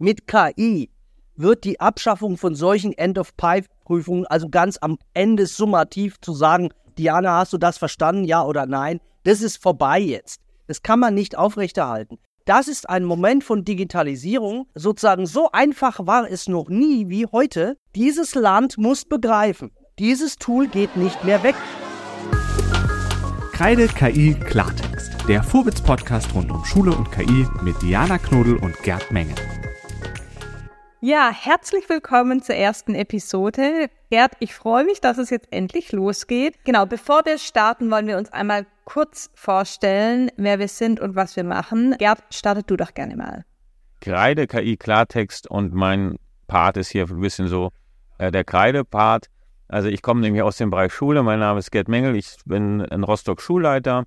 Mit KI wird die Abschaffung von solchen End-of-Pipe-Prüfungen, also ganz am Ende summativ zu sagen, Diana, hast du das verstanden, ja oder nein, das ist vorbei jetzt. Das kann man nicht aufrechterhalten. Das ist ein Moment von Digitalisierung. Sozusagen so einfach war es noch nie wie heute. Dieses Land muss begreifen, dieses Tool geht nicht mehr weg. Kreide KI Klartext, der Vorwitz-Podcast rund um Schule und KI mit Diana Knodel und Gerd Menge. Ja, herzlich willkommen zur ersten Episode. Gerd, ich freue mich, dass es jetzt endlich losgeht. Genau, bevor wir starten, wollen wir uns einmal kurz vorstellen, wer wir sind und was wir machen. Gerd, startet du doch gerne mal. Kreide, KI, Klartext und mein Part ist hier ein bisschen so äh, der Kreide-Part. Also ich komme nämlich aus dem Bereich Schule. Mein Name ist Gerd Mengel. Ich bin in Rostock Schulleiter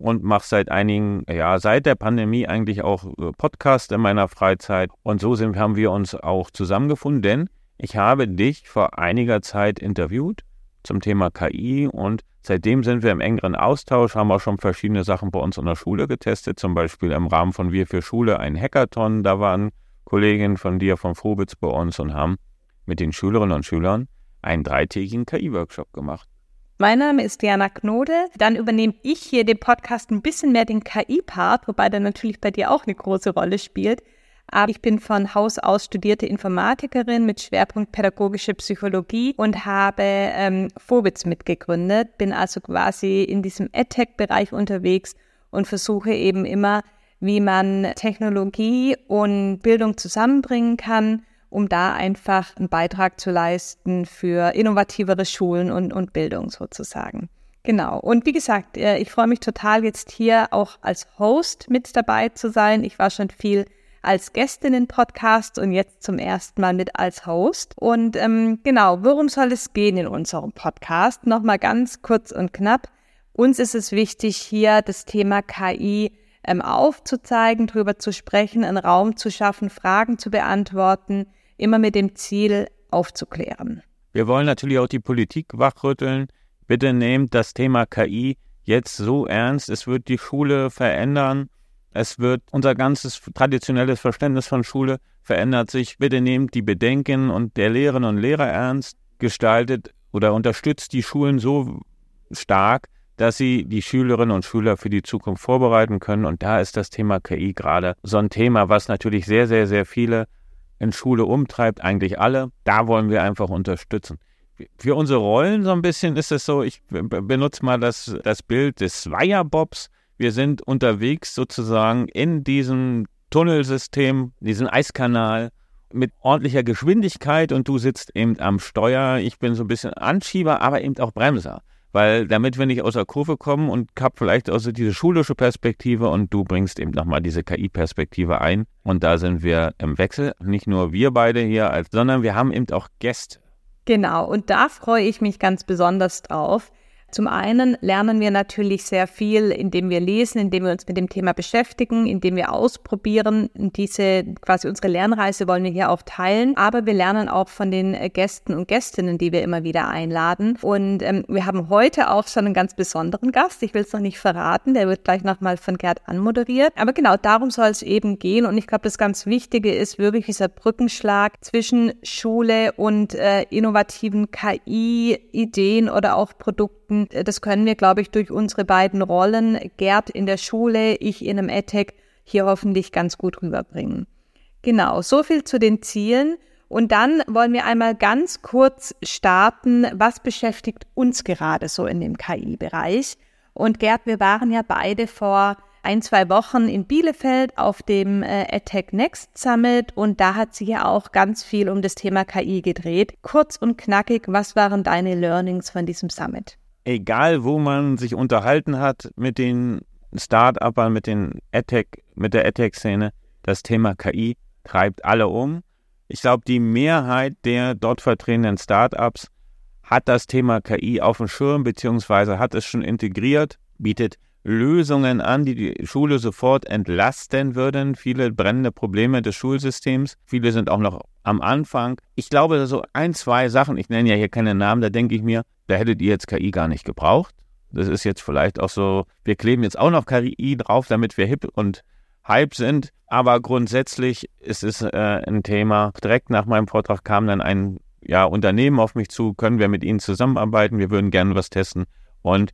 und mache seit einigen, ja, seit der Pandemie eigentlich auch äh, Podcast in meiner Freizeit. Und so sind, haben wir uns auch zusammengefunden, denn ich habe dich vor einiger Zeit interviewt zum Thema KI und seitdem sind wir im engeren Austausch, haben auch schon verschiedene Sachen bei uns in der Schule getestet, zum Beispiel im Rahmen von Wir für Schule ein Hackathon. Da waren Kolleginnen von dir von Frobitz bei uns und haben mit den Schülerinnen und Schülern einen dreitägigen KI-Workshop gemacht. Mein Name ist Diana Knode. Dann übernehme ich hier den Podcast ein bisschen mehr den KI-Part, wobei der natürlich bei dir auch eine große Rolle spielt. Aber ich bin von Haus aus studierte Informatikerin mit Schwerpunkt pädagogische Psychologie und habe ähm, Vobitz mitgegründet, bin also quasi in diesem EdTech-Bereich unterwegs und versuche eben immer, wie man Technologie und Bildung zusammenbringen kann um da einfach einen Beitrag zu leisten für innovativere Schulen und, und Bildung sozusagen. Genau. Und wie gesagt, äh, ich freue mich total, jetzt hier auch als Host mit dabei zu sein. Ich war schon viel als Gästin in Podcasts und jetzt zum ersten Mal mit als Host. Und ähm, genau, worum soll es gehen in unserem Podcast? Nochmal ganz kurz und knapp. Uns ist es wichtig, hier das Thema KI ähm, aufzuzeigen, darüber zu sprechen, einen Raum zu schaffen, Fragen zu beantworten, immer mit dem Ziel aufzuklären. Wir wollen natürlich auch die Politik wachrütteln. Bitte nehmt das Thema KI jetzt so ernst. Es wird die Schule verändern. Es wird unser ganzes traditionelles Verständnis von Schule verändert sich. Bitte nehmt die Bedenken und der Lehrerinnen und Lehrer ernst. Gestaltet oder unterstützt die Schulen so stark, dass sie die Schülerinnen und Schüler für die Zukunft vorbereiten können. Und da ist das Thema KI gerade so ein Thema, was natürlich sehr, sehr, sehr viele in Schule umtreibt, eigentlich alle. Da wollen wir einfach unterstützen. Für unsere Rollen so ein bisschen ist es so, ich benutze mal das, das Bild des Weiherbobs. Wir sind unterwegs sozusagen in diesem Tunnelsystem, diesen Eiskanal mit ordentlicher Geschwindigkeit und du sitzt eben am Steuer. Ich bin so ein bisschen Anschieber, aber eben auch Bremser weil damit wir nicht aus der Kurve kommen und hab vielleicht also diese schulische Perspektive und du bringst eben nochmal diese KI-Perspektive ein. Und da sind wir im Wechsel, nicht nur wir beide hier, sondern wir haben eben auch Gäste. Genau, und da freue ich mich ganz besonders drauf, zum einen lernen wir natürlich sehr viel, indem wir lesen, indem wir uns mit dem Thema beschäftigen, indem wir ausprobieren. Diese quasi unsere Lernreise wollen wir hier auch teilen. Aber wir lernen auch von den Gästen und Gästinnen, die wir immer wieder einladen. Und ähm, wir haben heute auch schon einen ganz besonderen Gast. Ich will es noch nicht verraten. Der wird gleich nochmal von Gerd anmoderiert. Aber genau darum soll es eben gehen. Und ich glaube, das ganz Wichtige ist wirklich dieser Brückenschlag zwischen Schule und äh, innovativen KI-Ideen oder auch Produkten das können wir, glaube ich, durch unsere beiden Rollen, Gerd in der Schule, ich in einem EdTech, hier hoffentlich ganz gut rüberbringen. Genau, so viel zu den Zielen. Und dann wollen wir einmal ganz kurz starten, was beschäftigt uns gerade so in dem KI-Bereich. Und Gerd, wir waren ja beide vor ein, zwei Wochen in Bielefeld auf dem äh, EdTech Next Summit und da hat sich ja auch ganz viel um das Thema KI gedreht. Kurz und knackig, was waren deine Learnings von diesem Summit? Egal wo man sich unterhalten hat mit den Start-Upern, mit den AdTech, mit der AdTech-Szene, das Thema KI treibt alle um. Ich glaube, die Mehrheit der dort vertretenen Start-Ups hat das Thema KI auf dem Schirm beziehungsweise hat es schon integriert, bietet Lösungen an, die die Schule sofort entlasten würden. Viele brennende Probleme des Schulsystems. Viele sind auch noch am Anfang. Ich glaube, so ein, zwei Sachen, ich nenne ja hier keine Namen, da denke ich mir, da hättet ihr jetzt KI gar nicht gebraucht. Das ist jetzt vielleicht auch so, wir kleben jetzt auch noch KI drauf, damit wir hip und Hype sind. Aber grundsätzlich ist es äh, ein Thema. Direkt nach meinem Vortrag kam dann ein ja, Unternehmen auf mich zu, können wir mit ihnen zusammenarbeiten, wir würden gerne was testen. Und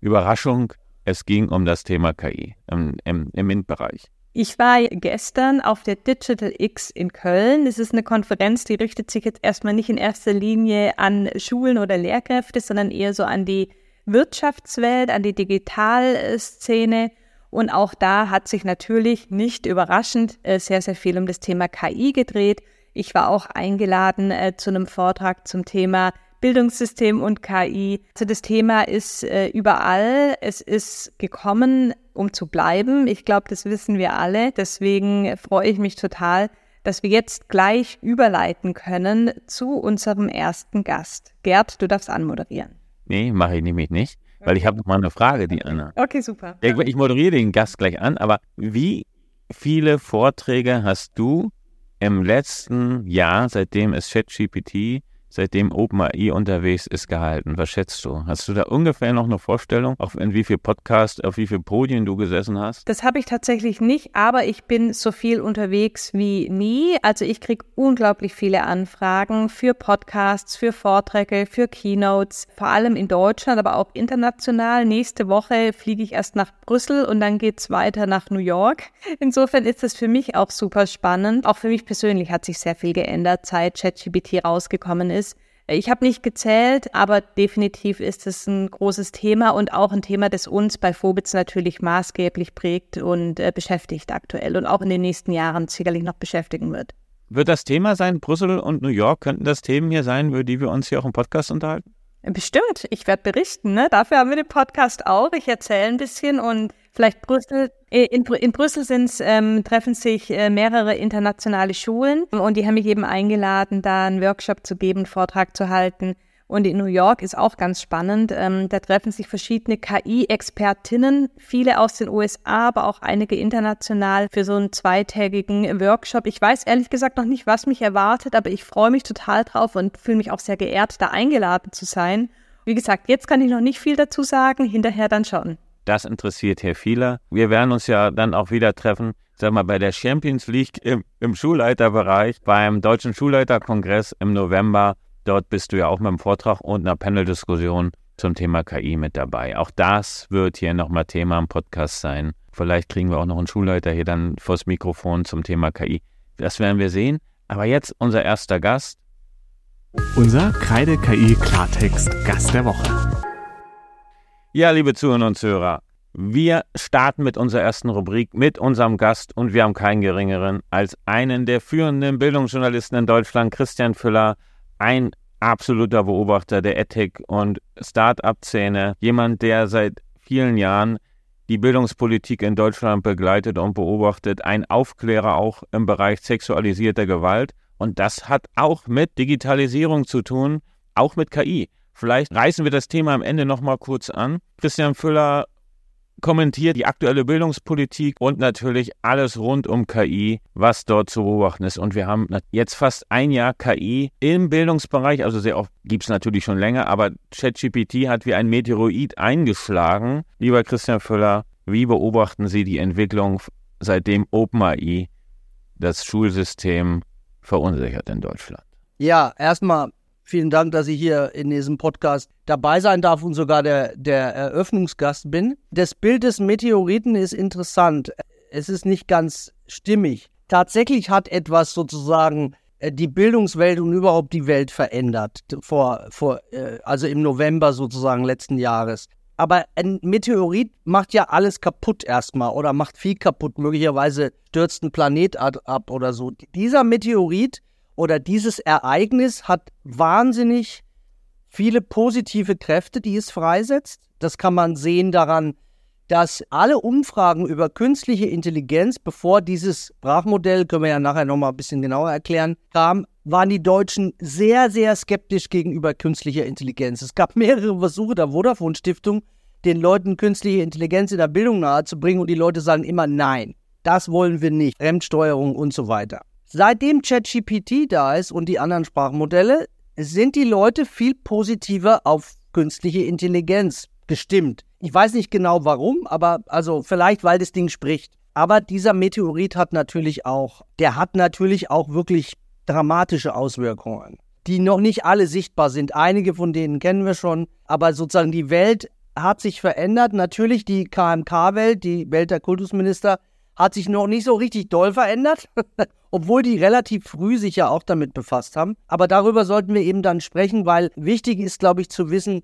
Überraschung, es ging um das Thema KI im, im, im MINT-Bereich. Ich war gestern auf der Digital X in Köln. Es ist eine Konferenz, die richtet sich jetzt erstmal nicht in erster Linie an Schulen oder Lehrkräfte, sondern eher so an die Wirtschaftswelt, an die Digitalszene. Und auch da hat sich natürlich nicht überraschend äh, sehr, sehr viel um das Thema KI gedreht. Ich war auch eingeladen äh, zu einem Vortrag zum Thema Bildungssystem und KI. Also das Thema ist äh, überall. Es ist gekommen, um zu bleiben. Ich glaube, das wissen wir alle. Deswegen freue ich mich total, dass wir jetzt gleich überleiten können zu unserem ersten Gast. Gerd, du darfst anmoderieren. Nee, mache ich nämlich nicht, weil ich habe noch mal eine Frage, die Anna. Okay, super. Ich moderiere den Gast gleich an, aber wie viele Vorträge hast du im letzten Jahr, seitdem es ChatGPT seitdem OpenAI unterwegs ist, gehalten? Was schätzt du? Hast du da ungefähr noch eine Vorstellung, auf in wie viel Podcasts, auf wie viel Podien du gesessen hast? Das habe ich tatsächlich nicht, aber ich bin so viel unterwegs wie nie. Also ich kriege unglaublich viele Anfragen für Podcasts, für Vorträge, für Keynotes, vor allem in Deutschland, aber auch international. Nächste Woche fliege ich erst nach Brüssel und dann geht es weiter nach New York. Insofern ist das für mich auch super spannend. Auch für mich persönlich hat sich sehr viel geändert, seit ChatGPT rausgekommen ist ist. Ich habe nicht gezählt, aber definitiv ist es ein großes Thema und auch ein Thema, das uns bei Phobitz natürlich maßgeblich prägt und äh, beschäftigt aktuell und auch in den nächsten Jahren sicherlich noch beschäftigen wird. Wird das Thema sein, Brüssel und New York, könnten das Themen hier sein, über die wir uns hier auch im Podcast unterhalten? Bestimmt, ich werde berichten. Ne? Dafür haben wir den Podcast auch. Ich erzähle ein bisschen und vielleicht Brüssel. Äh, in, in Brüssel sind's, ähm, treffen sich äh, mehrere internationale Schulen und die haben mich eben eingeladen, da einen Workshop zu geben, einen Vortrag zu halten und in New York ist auch ganz spannend. Ähm, da treffen sich verschiedene KI-Expertinnen, viele aus den USA, aber auch einige international für so einen zweitägigen Workshop. Ich weiß ehrlich gesagt noch nicht, was mich erwartet, aber ich freue mich total drauf und fühle mich auch sehr geehrt, da eingeladen zu sein. Wie gesagt, jetzt kann ich noch nicht viel dazu sagen, hinterher dann schon. Das interessiert hier viele. Wir werden uns ja dann auch wieder treffen, sag mal, bei der Champions League im, im Schulleiterbereich, beim Deutschen Schulleiterkongress im November. Dort bist du ja auch mit einem Vortrag und einer Panel-Diskussion zum Thema KI mit dabei. Auch das wird hier nochmal Thema im Podcast sein. Vielleicht kriegen wir auch noch einen Schulleiter hier dann vors Mikrofon zum Thema KI. Das werden wir sehen. Aber jetzt unser erster Gast. Unser Kreide KI Klartext Gast der Woche. Ja, liebe Zuhörer und Zuhörer, wir starten mit unserer ersten Rubrik mit unserem Gast und wir haben keinen geringeren als einen der führenden Bildungsjournalisten in Deutschland, Christian Füller, ein absoluter Beobachter der Ethik- und Start-up-Szene, jemand, der seit vielen Jahren die Bildungspolitik in Deutschland begleitet und beobachtet, ein Aufklärer auch im Bereich sexualisierter Gewalt. Und das hat auch mit Digitalisierung zu tun, auch mit KI. Vielleicht reißen wir das Thema am Ende nochmal kurz an. Christian Füller kommentiert die aktuelle Bildungspolitik und natürlich alles rund um KI, was dort zu beobachten ist. Und wir haben jetzt fast ein Jahr KI im Bildungsbereich, also sehr oft gibt es natürlich schon länger, aber ChatGPT hat wie ein Meteoroid eingeschlagen. Lieber Christian Füller, wie beobachten Sie die Entwicklung, seitdem OpenAI das Schulsystem verunsichert in Deutschland? Ja, erstmal Vielen Dank, dass ich hier in diesem Podcast dabei sein darf und sogar der, der Eröffnungsgast bin. Das Bild des Meteoriten ist interessant. Es ist nicht ganz stimmig. Tatsächlich hat etwas sozusagen äh, die Bildungswelt und überhaupt die Welt verändert, vor, vor, äh, also im November sozusagen letzten Jahres. Aber ein Meteorit macht ja alles kaputt erstmal oder macht viel kaputt. Möglicherweise stürzt ein Planet ab oder so. Dieser Meteorit oder dieses Ereignis hat wahnsinnig viele positive Kräfte, die es freisetzt. Das kann man sehen daran, dass alle Umfragen über künstliche Intelligenz, bevor dieses Sprachmodell, können wir ja nachher nochmal ein bisschen genauer erklären, kam, waren die Deutschen sehr, sehr skeptisch gegenüber künstlicher Intelligenz. Es gab mehrere Versuche der Vodafone Stiftung, den Leuten künstliche Intelligenz in der Bildung nahezubringen und die Leute sagen immer nein, das wollen wir nicht, Fremdsteuerung und so weiter. Seitdem ChatGPT da ist und die anderen Sprachmodelle, sind die Leute viel positiver auf künstliche Intelligenz gestimmt. Ich weiß nicht genau warum, aber also vielleicht, weil das Ding spricht. Aber dieser Meteorit hat natürlich auch, der hat natürlich auch wirklich dramatische Auswirkungen, die noch nicht alle sichtbar sind. Einige von denen kennen wir schon, aber sozusagen die Welt hat sich verändert. Natürlich die KMK-Welt, die Welt der Kultusminister, hat sich noch nicht so richtig doll verändert, obwohl die relativ früh sich ja auch damit befasst haben. Aber darüber sollten wir eben dann sprechen, weil wichtig ist, glaube ich, zu wissen,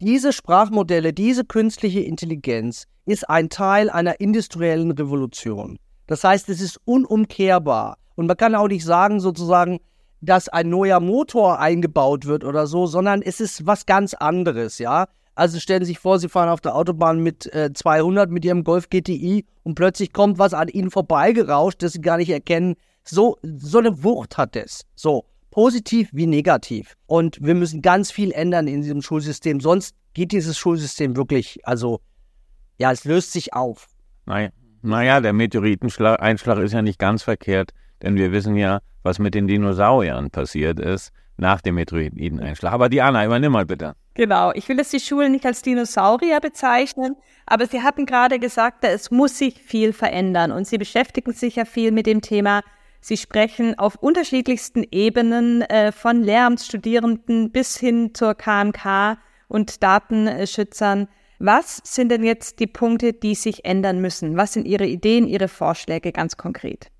diese Sprachmodelle, diese künstliche Intelligenz ist ein Teil einer industriellen Revolution. Das heißt, es ist unumkehrbar. Und man kann auch nicht sagen, sozusagen, dass ein neuer Motor eingebaut wird oder so, sondern es ist was ganz anderes, ja. Also stellen Sie sich vor, Sie fahren auf der Autobahn mit äh, 200 mit Ihrem Golf GTI und plötzlich kommt was an Ihnen vorbeigerauscht, das Sie gar nicht erkennen. So, so eine Wucht hat es. So, positiv wie negativ. Und wir müssen ganz viel ändern in diesem Schulsystem, sonst geht dieses Schulsystem wirklich, also, ja, es löst sich auf. Naja, naja der Meteoriteneinschlag ist ja nicht ganz verkehrt, denn wir wissen ja, was mit den Dinosauriern passiert ist nach dem Meteoriteneinschlag. Aber Diana, übernimm mal bitte. Genau, ich will jetzt die Schulen nicht als Dinosaurier bezeichnen, aber Sie hatten gerade gesagt, es muss sich viel verändern und Sie beschäftigen sich ja viel mit dem Thema. Sie sprechen auf unterschiedlichsten Ebenen äh, von Lehramtsstudierenden bis hin zur KMK und Datenschützern. Was sind denn jetzt die Punkte, die sich ändern müssen? Was sind Ihre Ideen, Ihre Vorschläge ganz konkret?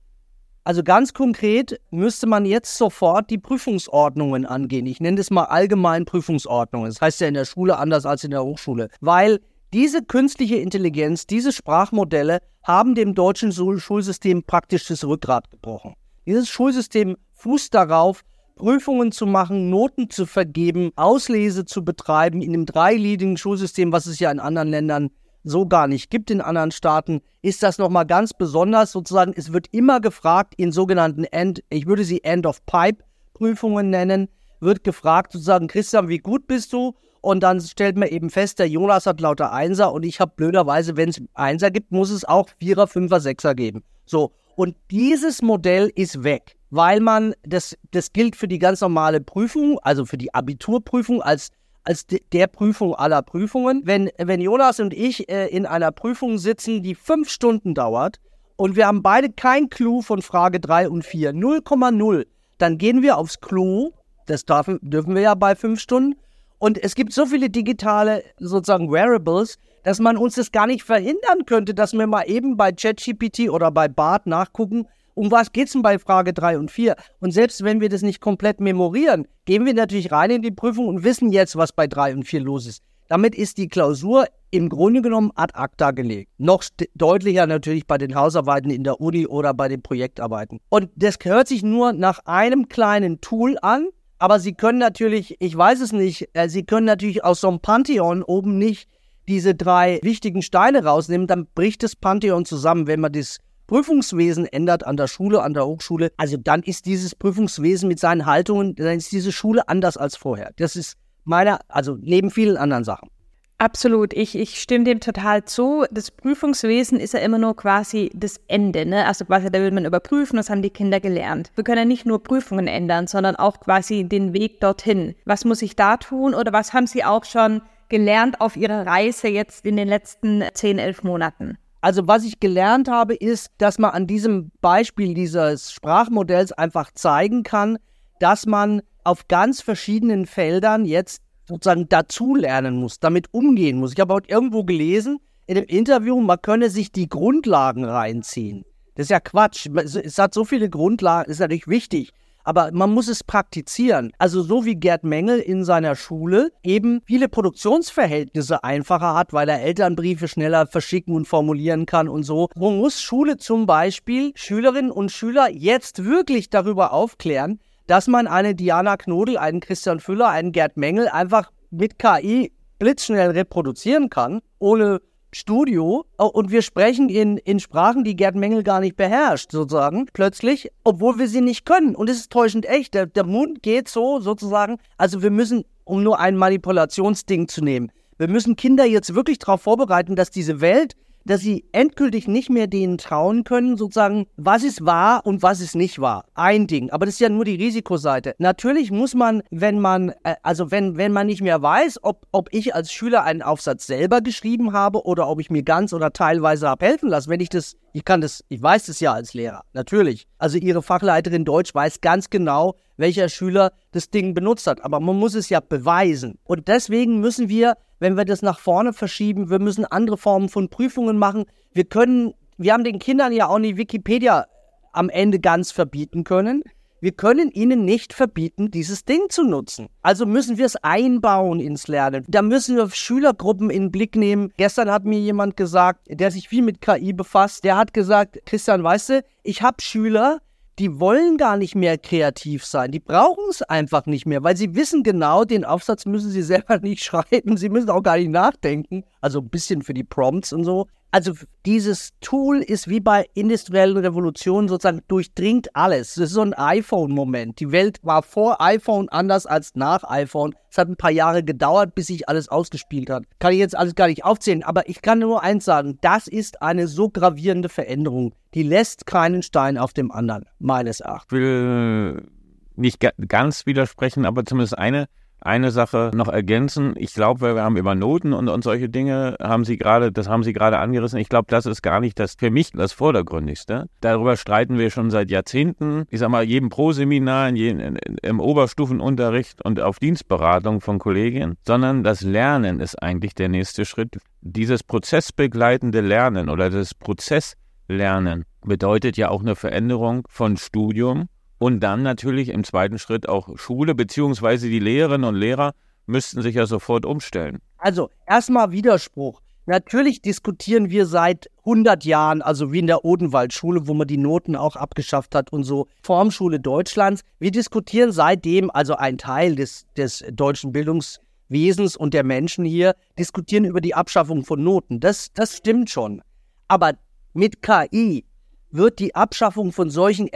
Also ganz konkret müsste man jetzt sofort die Prüfungsordnungen angehen. Ich nenne das mal allgemein Prüfungsordnungen. Das heißt ja in der Schule anders als in der Hochschule. Weil diese künstliche Intelligenz, diese Sprachmodelle haben dem deutschen Schulsystem praktisch das Rückgrat gebrochen. Dieses Schulsystem fußt darauf, Prüfungen zu machen, Noten zu vergeben, Auslese zu betreiben in einem dreiliedigen Schulsystem, was es ja in anderen Ländern so gar nicht gibt in anderen Staaten, ist das nochmal ganz besonders sozusagen. Es wird immer gefragt in sogenannten End, ich würde sie End of Pipe Prüfungen nennen, wird gefragt sozusagen, Christian, wie gut bist du? Und dann stellt man eben fest, der Jonas hat lauter Einser und ich habe blöderweise, wenn es Einser gibt, muss es auch Vierer, Fünfer, Sechser geben. So. Und dieses Modell ist weg, weil man, das, das gilt für die ganz normale Prüfung, also für die Abiturprüfung als als de der Prüfung aller Prüfungen. Wenn, wenn Jonas und ich äh, in einer Prüfung sitzen, die fünf Stunden dauert und wir haben beide kein Clou von Frage 3 und 4, 0,0, dann gehen wir aufs Clou, das darf, dürfen wir ja bei fünf Stunden, und es gibt so viele digitale sozusagen Wearables, dass man uns das gar nicht verhindern könnte, dass wir mal eben bei ChatGPT oder bei BART nachgucken, um was geht es denn bei Frage 3 und 4? Und selbst wenn wir das nicht komplett memorieren, gehen wir natürlich rein in die Prüfung und wissen jetzt, was bei 3 und 4 los ist. Damit ist die Klausur im Grunde genommen ad acta gelegt. Noch deutlicher natürlich bei den Hausarbeiten in der Uni oder bei den Projektarbeiten. Und das hört sich nur nach einem kleinen Tool an, aber Sie können natürlich, ich weiß es nicht, äh, Sie können natürlich aus so einem Pantheon oben nicht diese drei wichtigen Steine rausnehmen, dann bricht das Pantheon zusammen, wenn man das Prüfungswesen ändert an der Schule, an der Hochschule, also dann ist dieses Prüfungswesen mit seinen Haltungen, dann ist diese Schule anders als vorher. Das ist meiner, also neben vielen anderen Sachen. Absolut, ich, ich stimme dem total zu. Das Prüfungswesen ist ja immer nur quasi das Ende, ne? Also quasi, da will man überprüfen, was haben die Kinder gelernt. Wir können ja nicht nur Prüfungen ändern, sondern auch quasi den Weg dorthin. Was muss ich da tun oder was haben Sie auch schon gelernt auf Ihrer Reise jetzt in den letzten zehn, elf Monaten? Also was ich gelernt habe, ist, dass man an diesem Beispiel dieses Sprachmodells einfach zeigen kann, dass man auf ganz verschiedenen Feldern jetzt sozusagen dazulernen muss, damit umgehen muss. Ich habe heute irgendwo gelesen, in dem Interview, man könne sich die Grundlagen reinziehen. Das ist ja Quatsch. Es hat so viele Grundlagen, ist natürlich wichtig aber man muss es praktizieren. Also so wie Gerd Mengel in seiner Schule eben viele Produktionsverhältnisse einfacher hat, weil er Elternbriefe schneller verschicken und formulieren kann und so. Wo muss Schule zum Beispiel Schülerinnen und Schüler jetzt wirklich darüber aufklären, dass man eine Diana Knodel, einen Christian Füller, einen Gerd Mengel einfach mit KI blitzschnell reproduzieren kann, ohne Studio und wir sprechen in, in Sprachen, die Gerd Mengel gar nicht beherrscht, sozusagen, plötzlich, obwohl wir sie nicht können. Und es ist täuschend echt. Der, der Mund geht so, sozusagen. Also wir müssen, um nur ein Manipulationsding zu nehmen, wir müssen Kinder jetzt wirklich darauf vorbereiten, dass diese Welt dass sie endgültig nicht mehr denen trauen können, sozusagen, was ist wahr und was ist nicht wahr. Ein Ding. Aber das ist ja nur die Risikoseite. Natürlich muss man, wenn man, äh, also wenn, wenn man nicht mehr weiß, ob, ob ich als Schüler einen Aufsatz selber geschrieben habe oder ob ich mir ganz oder teilweise habe helfen lassen, wenn ich das Ich kann das, ich weiß das ja als Lehrer, natürlich. Also Ihre Fachleiterin Deutsch weiß ganz genau, welcher Schüler das Ding benutzt hat. Aber man muss es ja beweisen. Und deswegen müssen wir, wenn wir das nach vorne verschieben, wir müssen andere Formen von Prüfungen machen. Wir können, wir haben den Kindern ja auch nicht Wikipedia am Ende ganz verbieten können wir können ihnen nicht verbieten, dieses Ding zu nutzen. Also müssen wir es einbauen ins Lernen. Da müssen wir Schülergruppen in den Blick nehmen. Gestern hat mir jemand gesagt, der sich viel mit KI befasst, der hat gesagt, Christian, weißt du, ich habe Schüler, die wollen gar nicht mehr kreativ sein. Die brauchen es einfach nicht mehr, weil sie wissen genau, den Aufsatz müssen sie selber nicht schreiben. Sie müssen auch gar nicht nachdenken. Also ein bisschen für die Prompts und so. Also dieses Tool ist wie bei industriellen Revolutionen sozusagen durchdringt alles. Das ist so ein iPhone-Moment. Die Welt war vor iPhone anders als nach iPhone. Es hat ein paar Jahre gedauert, bis sich alles ausgespielt hat. Kann ich jetzt alles gar nicht aufzählen, aber ich kann nur eins sagen, das ist eine so gravierende Veränderung. Die lässt keinen Stein auf dem anderen, meines Erachtens. Ich will nicht ganz widersprechen, aber zumindest eine eine Sache noch ergänzen. Ich glaube, wir haben über Noten und, und solche Dinge haben Sie gerade, das haben Sie gerade angerissen. Ich glaube, das ist gar nicht das für mich das Vordergründigste. Darüber streiten wir schon seit Jahrzehnten. Ich sag mal, jedem Pro-Seminar, in jedem, im Oberstufenunterricht und auf Dienstberatung von Kollegien, sondern das Lernen ist eigentlich der nächste Schritt. Dieses prozessbegleitende Lernen oder das Prozesslernen bedeutet ja auch eine Veränderung von Studium und dann natürlich im zweiten Schritt auch Schule, beziehungsweise die Lehrerinnen und Lehrer müssten sich ja sofort umstellen. Also erstmal Widerspruch. Natürlich diskutieren wir seit 100 Jahren, also wie in der Odenwaldschule, wo man die Noten auch abgeschafft hat und so, Formschule Deutschlands. Wir diskutieren seitdem, also ein Teil des, des deutschen Bildungswesens und der Menschen hier, diskutieren über die Abschaffung von Noten. Das, das stimmt schon. Aber mit KI wird die Abschaffung von solchen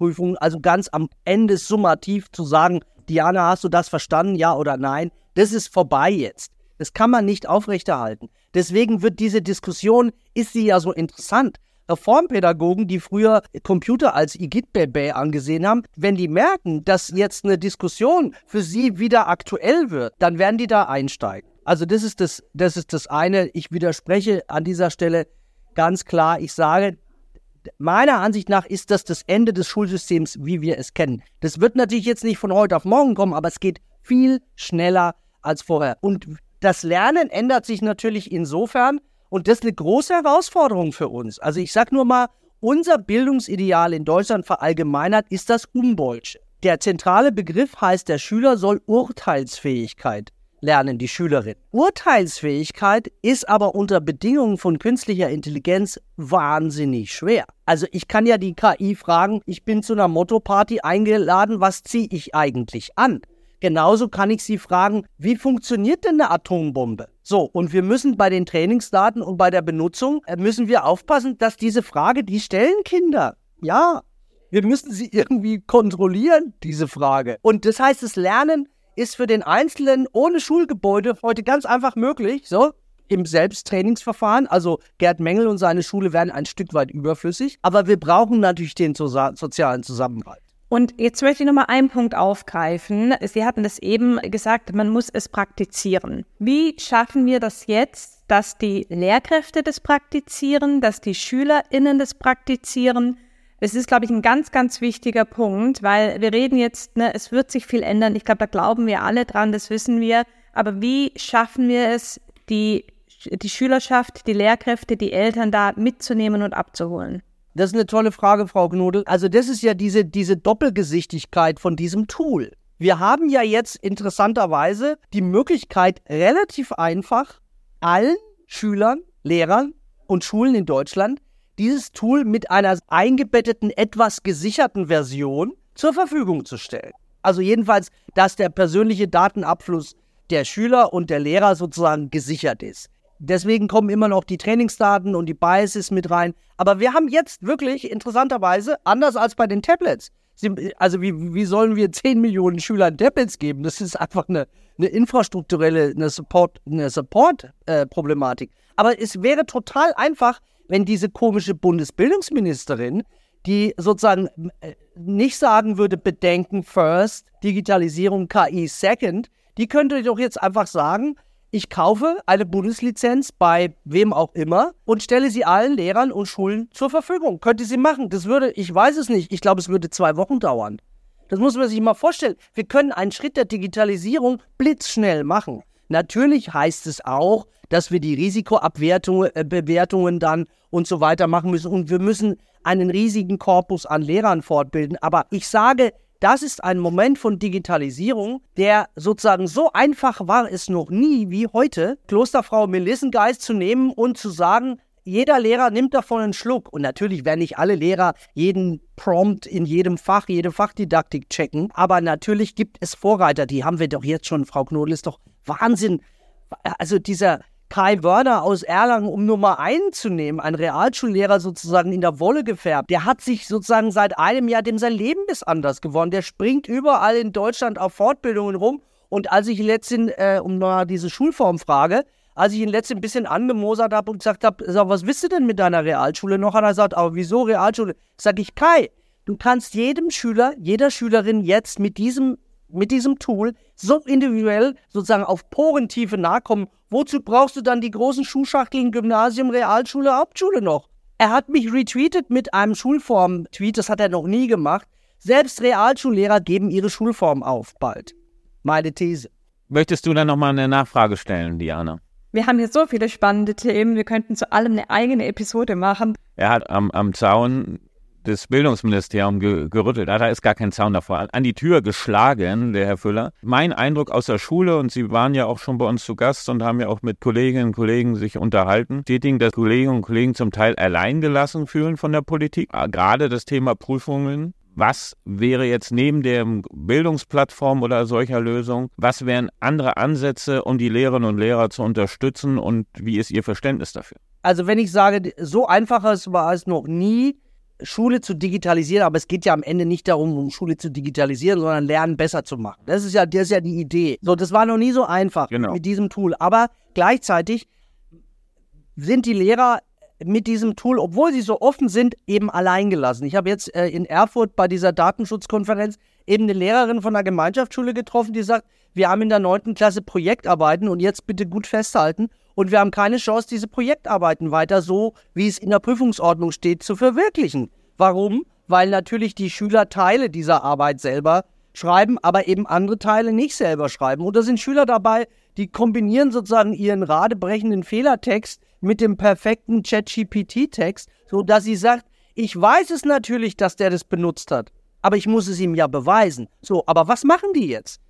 End-of-Pipe-Prüfungen, also ganz am Ende summativ zu sagen, Diana, hast du das verstanden, ja oder nein, das ist vorbei jetzt. Das kann man nicht aufrechterhalten. Deswegen wird diese Diskussion, ist sie ja so interessant. Reformpädagogen, die früher Computer als Igit-Bebe angesehen haben, wenn die merken, dass jetzt eine Diskussion für sie wieder aktuell wird, dann werden die da einsteigen. Also das ist das, das ist das eine. Ich widerspreche an dieser Stelle ganz klar. Ich sage, meiner Ansicht nach ist das das Ende des Schulsystems, wie wir es kennen. Das wird natürlich jetzt nicht von heute auf morgen kommen, aber es geht viel schneller als vorher. Und das Lernen ändert sich natürlich insofern, und das ist eine große Herausforderung für uns. Also ich sage nur mal, unser Bildungsideal in Deutschland verallgemeinert ist das Umbolsche. Der zentrale Begriff heißt, der Schüler soll Urteilsfähigkeit lernen die Schülerin. Urteilsfähigkeit ist aber unter Bedingungen von künstlicher Intelligenz wahnsinnig schwer. Also ich kann ja die KI fragen, ich bin zu einer Motto-Party eingeladen, was ziehe ich eigentlich an? Genauso kann ich sie fragen, wie funktioniert denn eine Atombombe? So, und wir müssen bei den Trainingsdaten und bei der Benutzung, äh, müssen wir aufpassen, dass diese Frage, die stellen Kinder. Ja, wir müssen sie irgendwie kontrollieren, diese Frage. Und das heißt, das Lernen ist für den Einzelnen ohne Schulgebäude heute ganz einfach möglich, so im Selbsttrainingsverfahren. Also Gerd Mengel und seine Schule werden ein Stück weit überflüssig, aber wir brauchen natürlich den so sozialen Zusammenhalt. Und jetzt möchte ich nochmal einen Punkt aufgreifen. Sie hatten das eben gesagt, man muss es praktizieren. Wie schaffen wir das jetzt, dass die Lehrkräfte das praktizieren, dass die SchülerInnen das praktizieren? Es ist, glaube ich, ein ganz, ganz wichtiger Punkt, weil wir reden jetzt, ne, es wird sich viel ändern. Ich glaube, da glauben wir alle dran, das wissen wir. Aber wie schaffen wir es, die, die Schülerschaft, die Lehrkräfte, die Eltern da mitzunehmen und abzuholen? Das ist eine tolle Frage, Frau Knodel. Also das ist ja diese, diese Doppelgesichtigkeit von diesem Tool. Wir haben ja jetzt interessanterweise die Möglichkeit, relativ einfach allen Schülern, Lehrern und Schulen in Deutschland dieses Tool mit einer eingebetteten, etwas gesicherten Version zur Verfügung zu stellen. Also jedenfalls, dass der persönliche Datenabfluss der Schüler und der Lehrer sozusagen gesichert ist. Deswegen kommen immer noch die Trainingsdaten und die Biases mit rein. Aber wir haben jetzt wirklich interessanterweise, anders als bei den Tablets, also wie, wie sollen wir 10 Millionen Schülern Tablets geben? Das ist einfach eine, eine infrastrukturelle, eine Support-Problematik. Support, äh, Aber es wäre total einfach, wenn diese komische Bundesbildungsministerin, die sozusagen äh, nicht sagen würde, Bedenken first, Digitalisierung KI second, die könnte doch jetzt einfach sagen, ich kaufe eine Bundeslizenz bei wem auch immer und stelle sie allen Lehrern und Schulen zur Verfügung. Könnte sie machen. Das würde, ich weiß es nicht, ich glaube, es würde zwei Wochen dauern. Das muss man sich mal vorstellen. Wir können einen Schritt der Digitalisierung blitzschnell machen. Natürlich heißt es auch, dass wir die Risikobewertungen äh, dann und so weiter machen müssen und wir müssen einen riesigen Korpus an Lehrern fortbilden. Aber ich sage, das ist ein Moment von Digitalisierung, der sozusagen so einfach war es noch nie wie heute, Klosterfrau Melissengeist zu nehmen und zu sagen, jeder Lehrer nimmt davon einen Schluck. Und natürlich werden nicht alle Lehrer jeden Prompt in jedem Fach, jede Fachdidaktik checken. Aber natürlich gibt es Vorreiter, die haben wir doch jetzt schon. Frau Knodel ist doch Wahnsinn. Also dieser Kai Wörner aus Erlangen, um Nummer einzunehmen, ein Realschullehrer sozusagen in der Wolle gefärbt, der hat sich sozusagen seit einem Jahr, dem sein Leben ist anders geworden. Der springt überall in Deutschland auf Fortbildungen rum. Und als ich letztens, äh, um mal diese Schulform frage, als ich ihn letztens ein bisschen angemosert habe und gesagt habe, was willst du denn mit deiner Realschule noch? Hat er gesagt, aber wieso Realschule? Sag ich, Kai, du kannst jedem Schüler, jeder Schülerin jetzt mit diesem mit diesem Tool so individuell sozusagen auf Porentiefe nachkommen. Wozu brauchst du dann die großen Schuhschachteln Gymnasium, Realschule, Hauptschule noch? Er hat mich retweetet mit einem Schulform-Tweet, das hat er noch nie gemacht. Selbst Realschullehrer geben ihre Schulform auf bald. Meine These. Möchtest du dann nochmal eine Nachfrage stellen, Diana? Wir haben hier so viele spannende Themen, wir könnten zu allem eine eigene Episode machen. Er hat am, am Zaun des Bildungsministeriums ge gerüttelt hat. Da ist gar kein Zaun davor. An die Tür geschlagen, der Herr Füller. Mein Eindruck aus der Schule, und Sie waren ja auch schon bei uns zu Gast und haben ja auch mit Kolleginnen und Kollegen sich unterhalten, bestätigen, dass Kolleginnen und Kollegen zum Teil alleingelassen fühlen von der Politik. Ah, gerade das Thema Prüfungen. Was wäre jetzt neben der Bildungsplattform oder solcher Lösung, was wären andere Ansätze, um die Lehrerinnen und Lehrer zu unterstützen und wie ist Ihr Verständnis dafür? Also wenn ich sage, so einfach war es noch nie, Schule zu digitalisieren, aber es geht ja am Ende nicht darum, um Schule zu digitalisieren, sondern Lernen besser zu machen. Das ist ja, das ist ja die Idee. So, das war noch nie so einfach genau. mit diesem Tool. Aber gleichzeitig sind die Lehrer mit diesem Tool, obwohl sie so offen sind, eben alleingelassen. Ich habe jetzt äh, in Erfurt bei dieser Datenschutzkonferenz eben eine Lehrerin von einer Gemeinschaftsschule getroffen, die sagt, wir haben in der neunten Klasse Projektarbeiten und jetzt bitte gut festhalten. Und wir haben keine Chance, diese Projektarbeiten weiter so, wie es in der Prüfungsordnung steht, zu verwirklichen. Warum? Weil natürlich die Schüler Teile dieser Arbeit selber schreiben, aber eben andere Teile nicht selber schreiben. Da sind Schüler dabei, die kombinieren sozusagen ihren radebrechenden Fehlertext mit dem perfekten ChatGPT-Text, sodass sie sagt, ich weiß es natürlich, dass der das benutzt hat, aber ich muss es ihm ja beweisen. So, aber was machen die jetzt?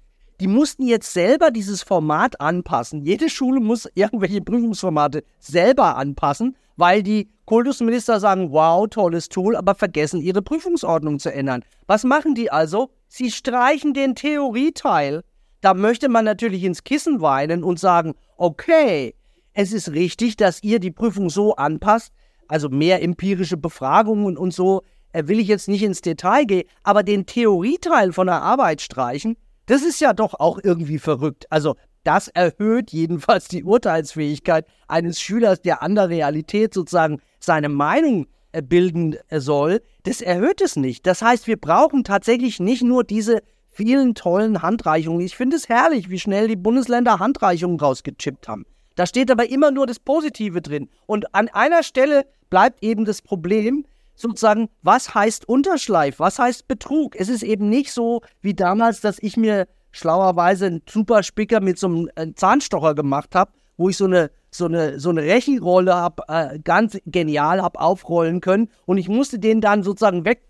Die mussten jetzt selber dieses Format anpassen. Jede Schule muss irgendwelche Prüfungsformate selber anpassen, weil die Kultusminister sagen, wow, tolles Tool, aber vergessen ihre Prüfungsordnung zu ändern. Was machen die also? Sie streichen den Theorieteil. Da möchte man natürlich ins Kissen weinen und sagen, okay, es ist richtig, dass ihr die Prüfung so anpasst, also mehr empirische Befragungen und so, äh, will ich jetzt nicht ins Detail gehen, aber den Theorieteil von der Arbeit streichen, das ist ja doch auch irgendwie verrückt. Also das erhöht jedenfalls die Urteilsfähigkeit eines Schülers, der an der Realität sozusagen seine Meinung äh, bilden äh, soll. Das erhöht es nicht. Das heißt, wir brauchen tatsächlich nicht nur diese vielen tollen Handreichungen. Ich finde es herrlich, wie schnell die Bundesländer Handreichungen rausgechippt haben. Da steht aber immer nur das Positive drin. Und an einer Stelle bleibt eben das Problem, sozusagen, was heißt Unterschleif, was heißt Betrug. Es ist eben nicht so wie damals, dass ich mir schlauerweise einen super Spicker mit so einem äh, Zahnstocher gemacht habe, wo ich so eine so eine so eine Rechenrolle habe, äh, ganz genial habe aufrollen können und ich musste den dann sozusagen weg.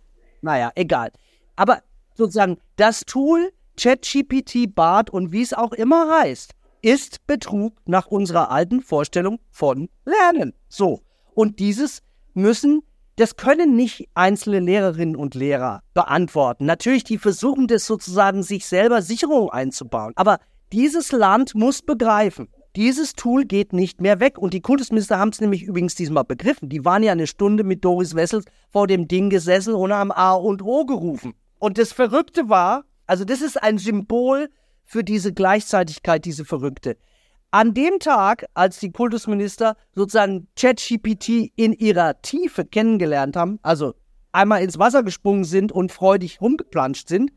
Naja, egal. Aber sozusagen das Tool ChatGPT, BART und wie es auch immer heißt, ist Betrug nach unserer alten Vorstellung von Lernen. So. Und dieses müssen das können nicht einzelne Lehrerinnen und Lehrer beantworten. Natürlich, die versuchen das sozusagen, sich selber Sicherung einzubauen. Aber dieses Land muss begreifen, dieses Tool geht nicht mehr weg. Und die Kultusminister haben es nämlich übrigens diesmal begriffen. Die waren ja eine Stunde mit Doris Wessels vor dem Ding gesessen und haben A und O gerufen. Und das Verrückte war, also das ist ein Symbol für diese Gleichzeitigkeit, diese Verrückte. An dem Tag, als die Kultusminister sozusagen ChatGPT in ihrer Tiefe kennengelernt haben, also einmal ins Wasser gesprungen sind und freudig rumgeplanscht sind,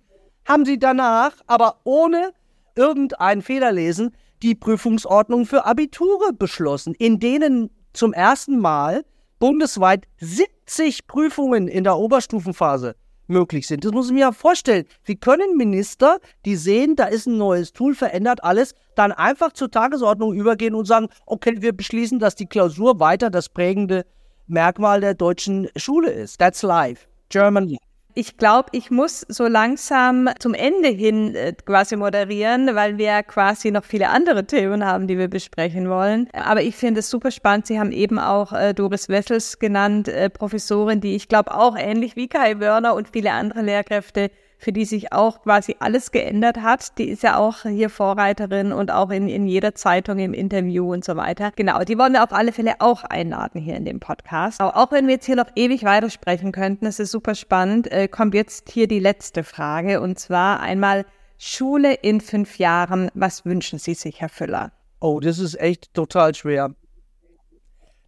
haben sie danach, aber ohne irgendein Fehlerlesen, die Prüfungsordnung für Abiture beschlossen, in denen zum ersten Mal bundesweit 70 Prüfungen in der Oberstufenphase möglich sind. Das muss ich mir ja vorstellen. Wie können Minister, die sehen, da ist ein neues Tool, verändert alles, dann einfach zur Tagesordnung übergehen und sagen, okay, wir beschließen, dass die Klausur weiter das prägende Merkmal der deutschen Schule ist. That's life. German life. Ich glaube, ich muss so langsam zum Ende hin äh, quasi moderieren, weil wir quasi noch viele andere Themen haben, die wir besprechen wollen. Aber ich finde es super spannend. Sie haben eben auch äh, Doris Wessels genannt, äh, Professorin, die ich glaube auch ähnlich wie Kai Wörner und viele andere Lehrkräfte für die sich auch quasi alles geändert hat. Die ist ja auch hier Vorreiterin und auch in, in jeder Zeitung im Interview und so weiter. Genau, die wollen wir auf alle Fälle auch einladen hier in dem Podcast. Auch wenn wir jetzt hier noch ewig weitersprechen könnten, es ist super spannend, äh, kommt jetzt hier die letzte Frage und zwar einmal Schule in fünf Jahren. Was wünschen Sie sich, Herr Füller? Oh, das ist echt total schwer.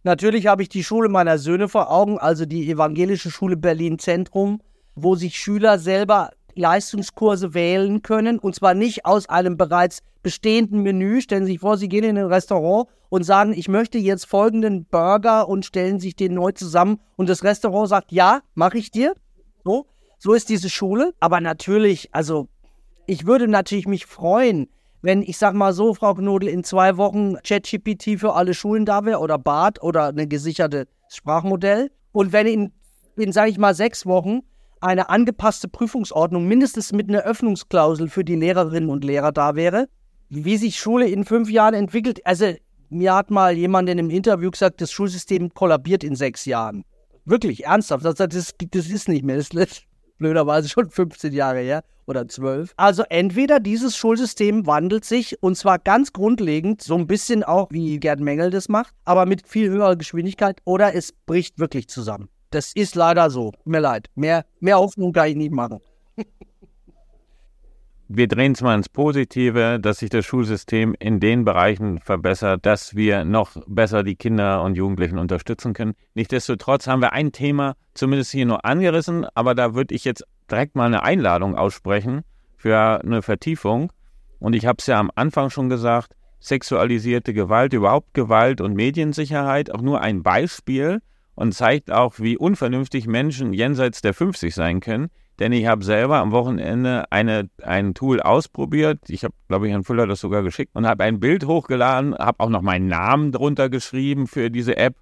Natürlich habe ich die Schule meiner Söhne vor Augen, also die Evangelische Schule Berlin Zentrum, wo sich Schüler selber Leistungskurse wählen können und zwar nicht aus einem bereits bestehenden Menü. Stellen Sie sich vor, Sie gehen in ein Restaurant und sagen, ich möchte jetzt folgenden Burger und stellen sich den neu zusammen und das Restaurant sagt, ja, mache ich dir. So, so ist diese Schule. Aber natürlich, also ich würde natürlich mich freuen, wenn ich sag mal so, Frau Knodel, in zwei Wochen ChatGPT für alle Schulen da wäre oder BART oder ein gesichertes Sprachmodell. Und wenn in, in sage ich mal, sechs Wochen eine angepasste Prüfungsordnung mindestens mit einer Öffnungsklausel für die Lehrerinnen und Lehrer da wäre. Wie sich Schule in fünf Jahren entwickelt, also mir hat mal jemand in einem Interview gesagt, das Schulsystem kollabiert in sechs Jahren. Wirklich, ernsthaft. Das, das, das ist nicht mehr. Das ist blöderweise schon 15 Jahre her oder 12. Also entweder dieses Schulsystem wandelt sich und zwar ganz grundlegend, so ein bisschen auch wie Gerd Mengel das macht, aber mit viel höherer Geschwindigkeit oder es bricht wirklich zusammen. Das ist leider so. Mir leid. Mehr, mehr Hoffnung kann ich nicht machen. wir drehen es mal ins Positive, dass sich das Schulsystem in den Bereichen verbessert, dass wir noch besser die Kinder und Jugendlichen unterstützen können. Nichtsdestotrotz haben wir ein Thema zumindest hier nur angerissen, aber da würde ich jetzt direkt mal eine Einladung aussprechen für eine Vertiefung. Und ich habe es ja am Anfang schon gesagt, sexualisierte Gewalt, überhaupt Gewalt und Mediensicherheit, auch nur ein Beispiel und zeigt auch, wie unvernünftig Menschen jenseits der 50 sein können. Denn ich habe selber am Wochenende eine, ein Tool ausprobiert. Ich habe, glaube ich, Herrn Füller das sogar geschickt und habe ein Bild hochgeladen, habe auch noch meinen Namen drunter geschrieben für diese App.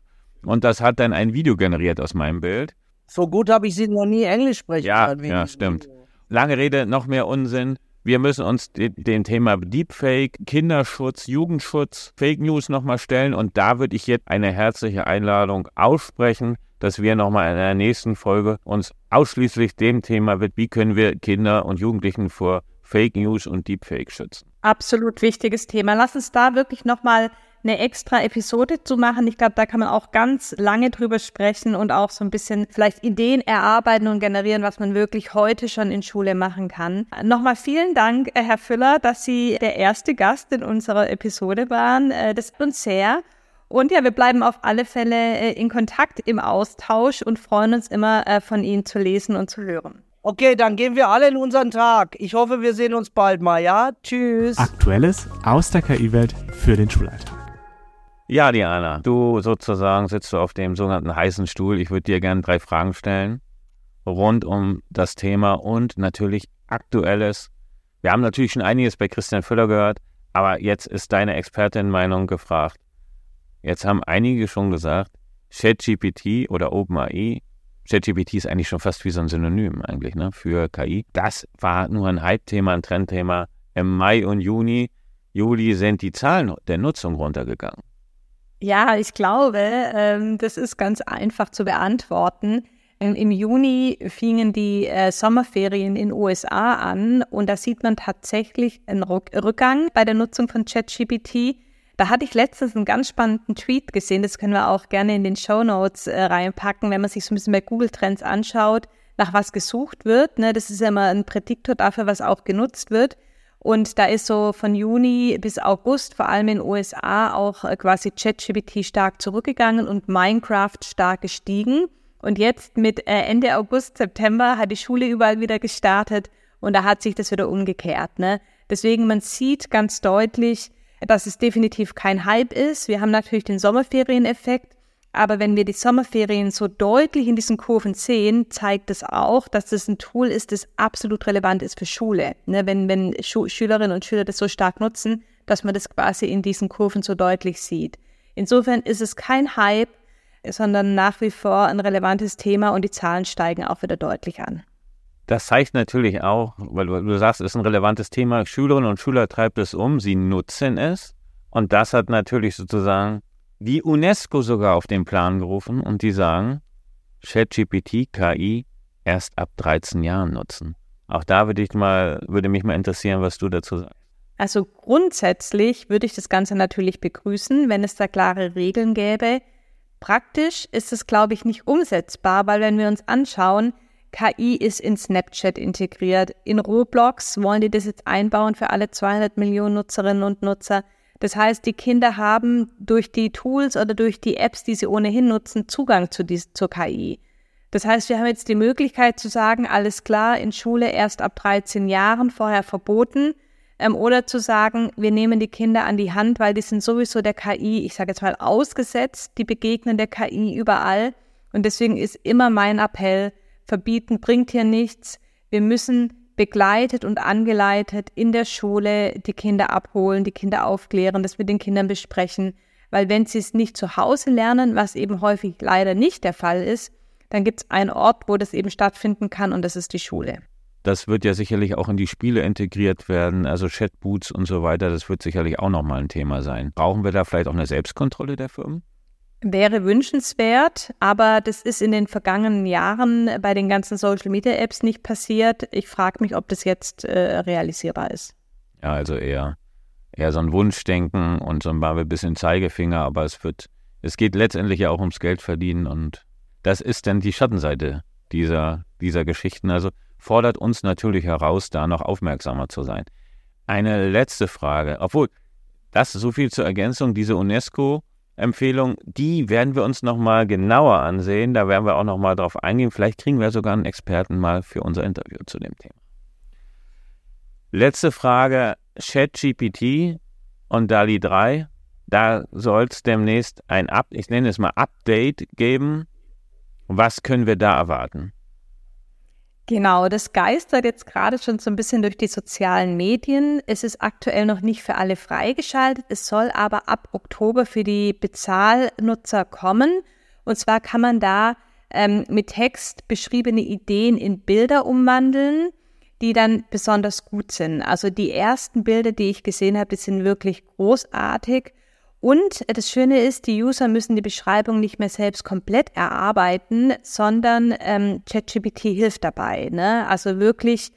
Und das hat dann ein Video generiert aus meinem Bild. So gut habe ich sie noch nie Englisch sprechen. Ja, ja, stimmt. Lange Rede, noch mehr Unsinn. Wir müssen uns dem Thema Deepfake, Kinderschutz, Jugendschutz, Fake News nochmal stellen. Und da würde ich jetzt eine herzliche Einladung aussprechen, dass wir nochmal in der nächsten Folge uns ausschließlich dem Thema wird, wie können wir Kinder und Jugendlichen vor Fake News und Deepfake schützen. Absolut wichtiges Thema. Lass uns da wirklich nochmal eine extra Episode zu machen. Ich glaube, da kann man auch ganz lange drüber sprechen und auch so ein bisschen vielleicht Ideen erarbeiten und generieren, was man wirklich heute schon in Schule machen kann. Nochmal vielen Dank, äh, Herr Füller, dass Sie der erste Gast in unserer Episode waren. Äh, das ist uns sehr. Und ja, wir bleiben auf alle Fälle äh, in Kontakt, im Austausch und freuen uns immer, von Ihnen zu lesen und zu hören. Okay, dann gehen wir alle in unseren Tag. Ich hoffe, wir sehen uns bald mal, ja? Tschüss. Aktuelles aus der KI-Welt für den Schulalltag. Ja, Diana, du sozusagen sitzt du auf dem sogenannten heißen Stuhl. Ich würde dir gerne drei Fragen stellen rund um das Thema und natürlich aktuelles. Wir haben natürlich schon einiges bei Christian Füller gehört, aber jetzt ist deine Expertin-Meinung gefragt. Jetzt haben einige schon gesagt, ChatGPT oder OpenAI, ChatGPT ist eigentlich schon fast wie so ein Synonym eigentlich ne, für KI. Das war nur ein Hype-Thema, ein Trendthema. Im Mai und Juni, Juli sind die Zahlen der Nutzung runtergegangen. Ja, ich glaube, ähm, das ist ganz einfach zu beantworten. Ähm, Im Juni fingen die äh, Sommerferien in USA an und da sieht man tatsächlich einen Rückgang bei der Nutzung von ChatGPT. Da hatte ich letztens einen ganz spannenden Tweet gesehen, das können wir auch gerne in den Show Notes äh, reinpacken, wenn man sich so ein bisschen bei Google Trends anschaut, nach was gesucht wird. Ne? Das ist ja immer ein Prädiktor dafür, was auch genutzt wird. Und da ist so von Juni bis August, vor allem in den USA, auch äh, quasi ChatGPT stark zurückgegangen und Minecraft stark gestiegen. Und jetzt mit äh, Ende August, September hat die Schule überall wieder gestartet und da hat sich das wieder umgekehrt. Ne? Deswegen, man sieht ganz deutlich, dass es definitiv kein Hype ist. Wir haben natürlich den Sommerferieneffekt, aber wenn wir die Sommerferien so deutlich in diesen Kurven sehen, zeigt es auch, dass das ein Tool ist, das absolut relevant ist für Schule. Ne, wenn, wenn Schu Schülerinnen und Schüler das so stark nutzen, dass man das quasi in diesen Kurven so deutlich sieht. Insofern ist es kein Hype, sondern nach wie vor ein relevantes Thema und die Zahlen steigen auch wieder deutlich an. Das zeigt natürlich auch, weil du sagst, es ist ein relevantes Thema. Schülerinnen und Schüler treibt es um, sie nutzen es. Und das hat natürlich sozusagen die UNESCO sogar auf den Plan gerufen und die sagen, ChatGPT, KI erst ab 13 Jahren nutzen. Auch da würde, ich mal, würde mich mal interessieren, was du dazu sagst. Also grundsätzlich würde ich das Ganze natürlich begrüßen, wenn es da klare Regeln gäbe. Praktisch ist es, glaube ich, nicht umsetzbar, weil wenn wir uns anschauen, KI ist in Snapchat integriert. In Roblox wollen die das jetzt einbauen für alle 200 Millionen Nutzerinnen und Nutzer. Das heißt, die Kinder haben durch die Tools oder durch die Apps, die sie ohnehin nutzen, Zugang zu dies, zur KI. Das heißt, wir haben jetzt die Möglichkeit zu sagen, alles klar, in Schule erst ab 13 Jahren, vorher verboten. Ähm, oder zu sagen, wir nehmen die Kinder an die Hand, weil die sind sowieso der KI, ich sage jetzt mal, ausgesetzt, die begegnen der KI überall. Und deswegen ist immer mein Appell, verbieten bringt hier nichts. Wir müssen begleitet und angeleitet in der Schule die Kinder abholen, die Kinder aufklären, das mit den Kindern besprechen. Weil wenn sie es nicht zu Hause lernen, was eben häufig leider nicht der Fall ist, dann gibt es einen Ort, wo das eben stattfinden kann und das ist die Schule. Das wird ja sicherlich auch in die Spiele integriert werden, also Chatboots und so weiter. Das wird sicherlich auch nochmal ein Thema sein. Brauchen wir da vielleicht auch eine Selbstkontrolle der Firmen? Wäre wünschenswert, aber das ist in den vergangenen Jahren bei den ganzen Social Media Apps nicht passiert. Ich frage mich, ob das jetzt äh, realisierbar ist. Ja, also eher, eher so ein Wunschdenken und so ein bisschen Zeigefinger, aber es wird, es geht letztendlich ja auch ums Geld verdienen und das ist dann die Schattenseite dieser, dieser Geschichten. Also fordert uns natürlich heraus, da noch aufmerksamer zu sein. Eine letzte Frage, obwohl das so viel zur Ergänzung, diese UNESCO Empfehlung, die werden wir uns nochmal genauer ansehen. Da werden wir auch nochmal drauf eingehen. Vielleicht kriegen wir sogar einen Experten mal für unser Interview zu dem Thema. Letzte Frage: ChatGPT und DALI 3. Da soll es demnächst ein Up, ich nenne es mal Update geben. Was können wir da erwarten? Genau, das geistert jetzt gerade schon so ein bisschen durch die sozialen Medien. Es ist aktuell noch nicht für alle freigeschaltet. Es soll aber ab Oktober für die Bezahlnutzer kommen. Und zwar kann man da ähm, mit Text beschriebene Ideen in Bilder umwandeln, die dann besonders gut sind. Also die ersten Bilder, die ich gesehen habe, die sind wirklich großartig. Und das Schöne ist, die User müssen die Beschreibung nicht mehr selbst komplett erarbeiten, sondern ähm, ChatGPT hilft dabei. Ne? Also wirklich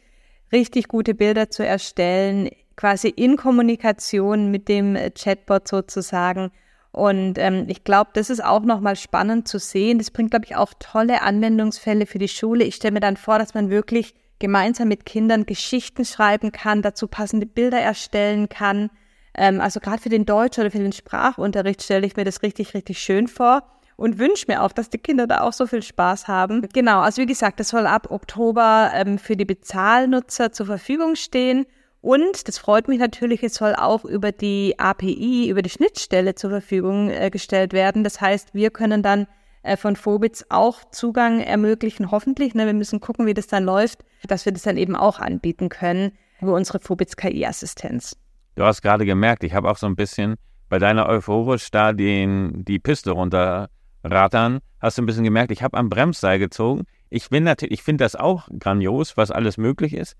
richtig gute Bilder zu erstellen, quasi in Kommunikation mit dem Chatbot sozusagen. Und ähm, ich glaube, das ist auch nochmal spannend zu sehen. Das bringt, glaube ich, auch tolle Anwendungsfälle für die Schule. Ich stelle mir dann vor, dass man wirklich gemeinsam mit Kindern Geschichten schreiben kann, dazu passende Bilder erstellen kann. Ähm, also gerade für den Deutsch- oder für den Sprachunterricht stelle ich mir das richtig, richtig schön vor und wünsche mir auch, dass die Kinder da auch so viel Spaß haben. Genau, also wie gesagt, das soll ab Oktober ähm, für die Bezahlnutzer zur Verfügung stehen. Und das freut mich natürlich, es soll auch über die API, über die Schnittstelle zur Verfügung äh, gestellt werden. Das heißt, wir können dann äh, von Phobits auch Zugang ermöglichen, hoffentlich. Ne? Wir müssen gucken, wie das dann läuft, dass wir das dann eben auch anbieten können über unsere Phobits KI-Assistenz. Du hast gerade gemerkt, ich habe auch so ein bisschen bei deiner euphorisch da den, die Piste runterrattern, hast du ein bisschen gemerkt, ich habe am Bremsseil gezogen. Ich bin natürlich, ich finde das auch grandios, was alles möglich ist.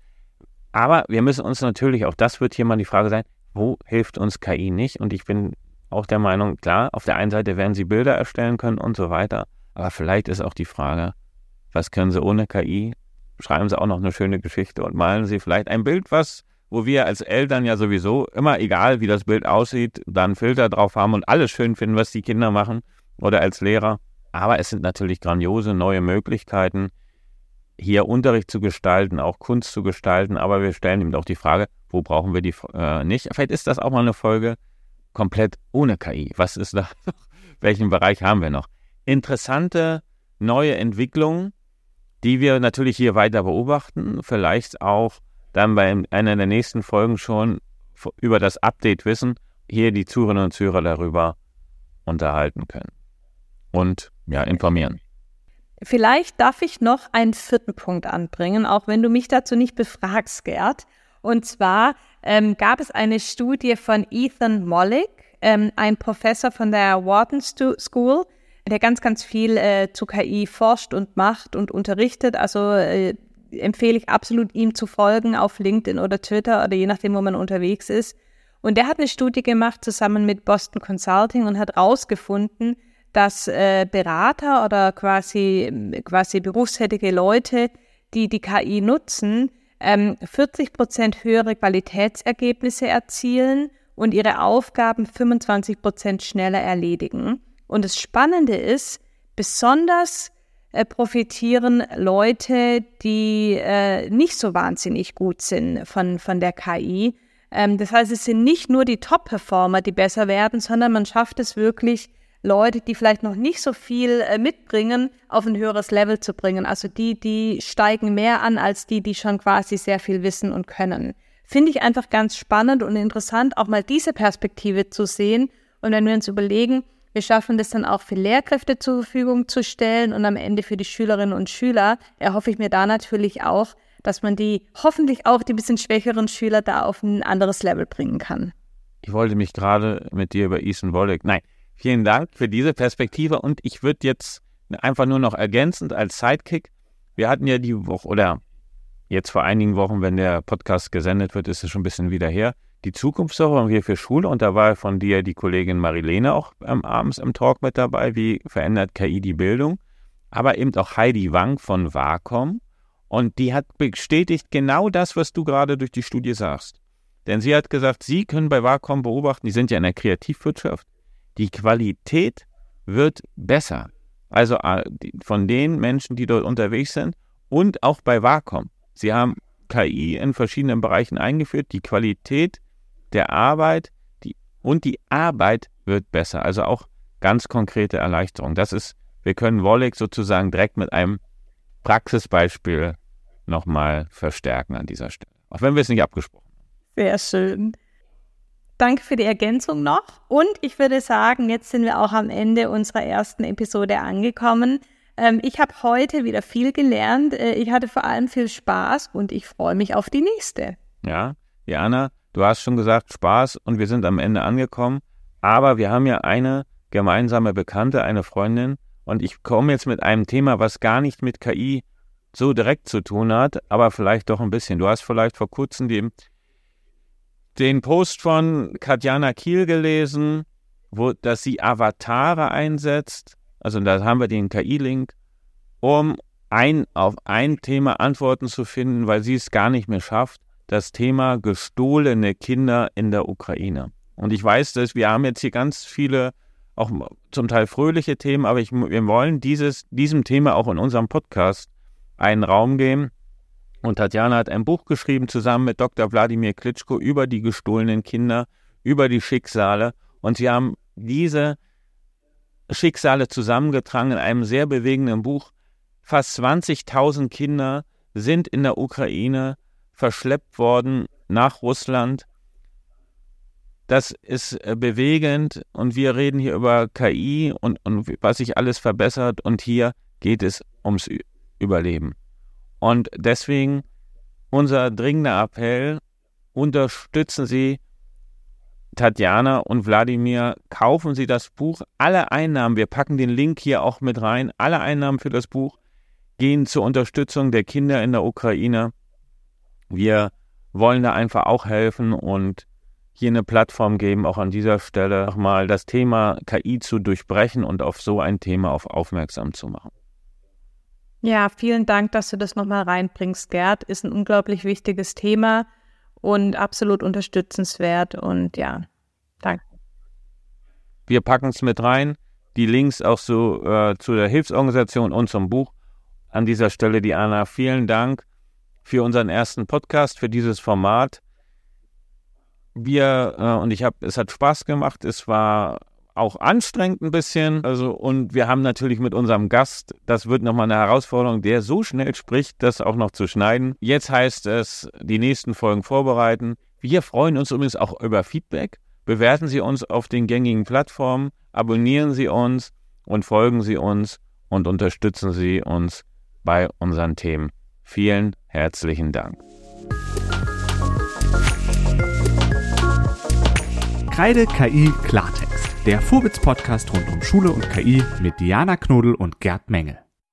Aber wir müssen uns natürlich, auch das wird hier mal die Frage sein, wo hilft uns KI nicht? Und ich bin auch der Meinung, klar, auf der einen Seite werden sie Bilder erstellen können und so weiter. Aber vielleicht ist auch die Frage, was können sie ohne KI? Schreiben sie auch noch eine schöne Geschichte und malen sie vielleicht ein Bild, was wo wir als Eltern ja sowieso immer, egal wie das Bild aussieht, da einen Filter drauf haben und alles schön finden, was die Kinder machen oder als Lehrer. Aber es sind natürlich grandiose neue Möglichkeiten, hier Unterricht zu gestalten, auch Kunst zu gestalten. Aber wir stellen eben auch die Frage, wo brauchen wir die äh, nicht? Vielleicht ist das auch mal eine Folge komplett ohne KI. Was ist da? Welchen Bereich haben wir noch? Interessante neue Entwicklungen, die wir natürlich hier weiter beobachten, vielleicht auch dann bei einer der nächsten Folgen schon über das Update wissen hier die Zuhörerinnen und Zuhörer darüber unterhalten können und ja, informieren. Vielleicht darf ich noch einen vierten Punkt anbringen, auch wenn du mich dazu nicht befragst, Gerd. Und zwar ähm, gab es eine Studie von Ethan Mollick, ähm, ein Professor von der Wharton School, der ganz, ganz viel äh, zu KI forscht und macht und unterrichtet. Also äh, empfehle ich absolut, ihm zu folgen auf LinkedIn oder Twitter oder je nachdem, wo man unterwegs ist. Und der hat eine Studie gemacht zusammen mit Boston Consulting und hat herausgefunden, dass äh, Berater oder quasi, quasi berufstätige Leute, die die KI nutzen, ähm, 40 Prozent höhere Qualitätsergebnisse erzielen und ihre Aufgaben 25 Prozent schneller erledigen. Und das Spannende ist, besonders profitieren Leute, die äh, nicht so wahnsinnig gut sind von, von der KI. Ähm, das heißt, es sind nicht nur die Top-Performer, die besser werden, sondern man schafft es wirklich, Leute, die vielleicht noch nicht so viel äh, mitbringen, auf ein höheres Level zu bringen. Also die, die steigen mehr an als die, die schon quasi sehr viel wissen und können. Finde ich einfach ganz spannend und interessant, auch mal diese Perspektive zu sehen. Und wenn wir uns überlegen, wir schaffen das dann auch für Lehrkräfte zur Verfügung zu stellen und am Ende für die Schülerinnen und Schüler, erhoffe ich mir da natürlich auch, dass man die hoffentlich auch die bisschen schwächeren Schüler da auf ein anderes Level bringen kann. Ich wollte mich gerade mit dir über Ethan Wolleck, nein, Vielen Dank für diese Perspektive und ich würde jetzt einfach nur noch ergänzend als Sidekick, wir hatten ja die Woche oder jetzt vor einigen Wochen, wenn der Podcast gesendet wird, ist es schon ein bisschen wieder her, die Zukunftswoche hier für Schule und da war von dir die Kollegin Marilene auch ähm, abends im Talk mit dabei, wie verändert KI die Bildung, aber eben auch Heidi Wang von Wacom und die hat bestätigt genau das, was du gerade durch die Studie sagst. Denn sie hat gesagt, sie können bei Wacom beobachten, die sind ja in der Kreativwirtschaft, die Qualität wird besser. Also äh, von den Menschen, die dort unterwegs sind und auch bei Wacom. Sie haben KI in verschiedenen Bereichen eingeführt. Die Qualität der Arbeit die, und die Arbeit wird besser. Also auch ganz konkrete Erleichterung. Das ist, wir können Wolleck sozusagen direkt mit einem Praxisbeispiel nochmal verstärken an dieser Stelle. Auch wenn wir es nicht abgesprochen haben. Sehr schön. Danke für die Ergänzung noch. Und ich würde sagen, jetzt sind wir auch am Ende unserer ersten Episode angekommen. Ähm, ich habe heute wieder viel gelernt. Äh, ich hatte vor allem viel Spaß und ich freue mich auf die nächste. Ja, Jana, du hast schon gesagt, Spaß und wir sind am Ende angekommen. Aber wir haben ja eine gemeinsame Bekannte, eine Freundin. Und ich komme jetzt mit einem Thema, was gar nicht mit KI so direkt zu tun hat, aber vielleicht doch ein bisschen. Du hast vielleicht vor kurzem die den Post von Katjana Kiel gelesen, wo, dass sie Avatare einsetzt. Also da haben wir den KI-Link, um ein, auf ein Thema Antworten zu finden, weil sie es gar nicht mehr schafft. Das Thema gestohlene Kinder in der Ukraine. Und ich weiß, dass wir haben jetzt hier ganz viele, auch zum Teil fröhliche Themen, aber ich, wir wollen dieses, diesem Thema auch in unserem Podcast einen Raum geben, und Tatjana hat ein Buch geschrieben zusammen mit Dr. Wladimir Klitschko über die gestohlenen Kinder, über die Schicksale. Und sie haben diese Schicksale zusammengetragen in einem sehr bewegenden Buch. Fast 20.000 Kinder sind in der Ukraine verschleppt worden nach Russland. Das ist äh, bewegend und wir reden hier über KI und, und was sich alles verbessert und hier geht es ums Überleben. Und deswegen unser dringender Appell, unterstützen Sie Tatjana und Wladimir, kaufen Sie das Buch. Alle Einnahmen, wir packen den Link hier auch mit rein, alle Einnahmen für das Buch gehen zur Unterstützung der Kinder in der Ukraine. Wir wollen da einfach auch helfen und hier eine Plattform geben, auch an dieser Stelle nochmal das Thema KI zu durchbrechen und auf so ein Thema auf aufmerksam zu machen. Ja, vielen Dank, dass du das nochmal reinbringst, Gerd. Ist ein unglaublich wichtiges Thema und absolut unterstützenswert. Und ja, danke. Wir packen es mit rein. Die Links auch so äh, zu der Hilfsorganisation und zum Buch. An dieser Stelle, Diana, vielen Dank für unseren ersten Podcast, für dieses Format. Wir, äh, und ich habe, es hat Spaß gemacht. Es war auch anstrengend ein bisschen. Also, und wir haben natürlich mit unserem Gast, das wird nochmal eine Herausforderung, der so schnell spricht, das auch noch zu schneiden. Jetzt heißt es, die nächsten Folgen vorbereiten. Wir freuen uns übrigens auch über Feedback. bewerten Sie uns auf den gängigen Plattformen, abonnieren Sie uns und folgen Sie uns und unterstützen Sie uns bei unseren Themen. Vielen herzlichen Dank. Kreide KI Klartext, der Vorwitz-Podcast rund um Schule und KI mit Diana Knodel und Gerd Menge.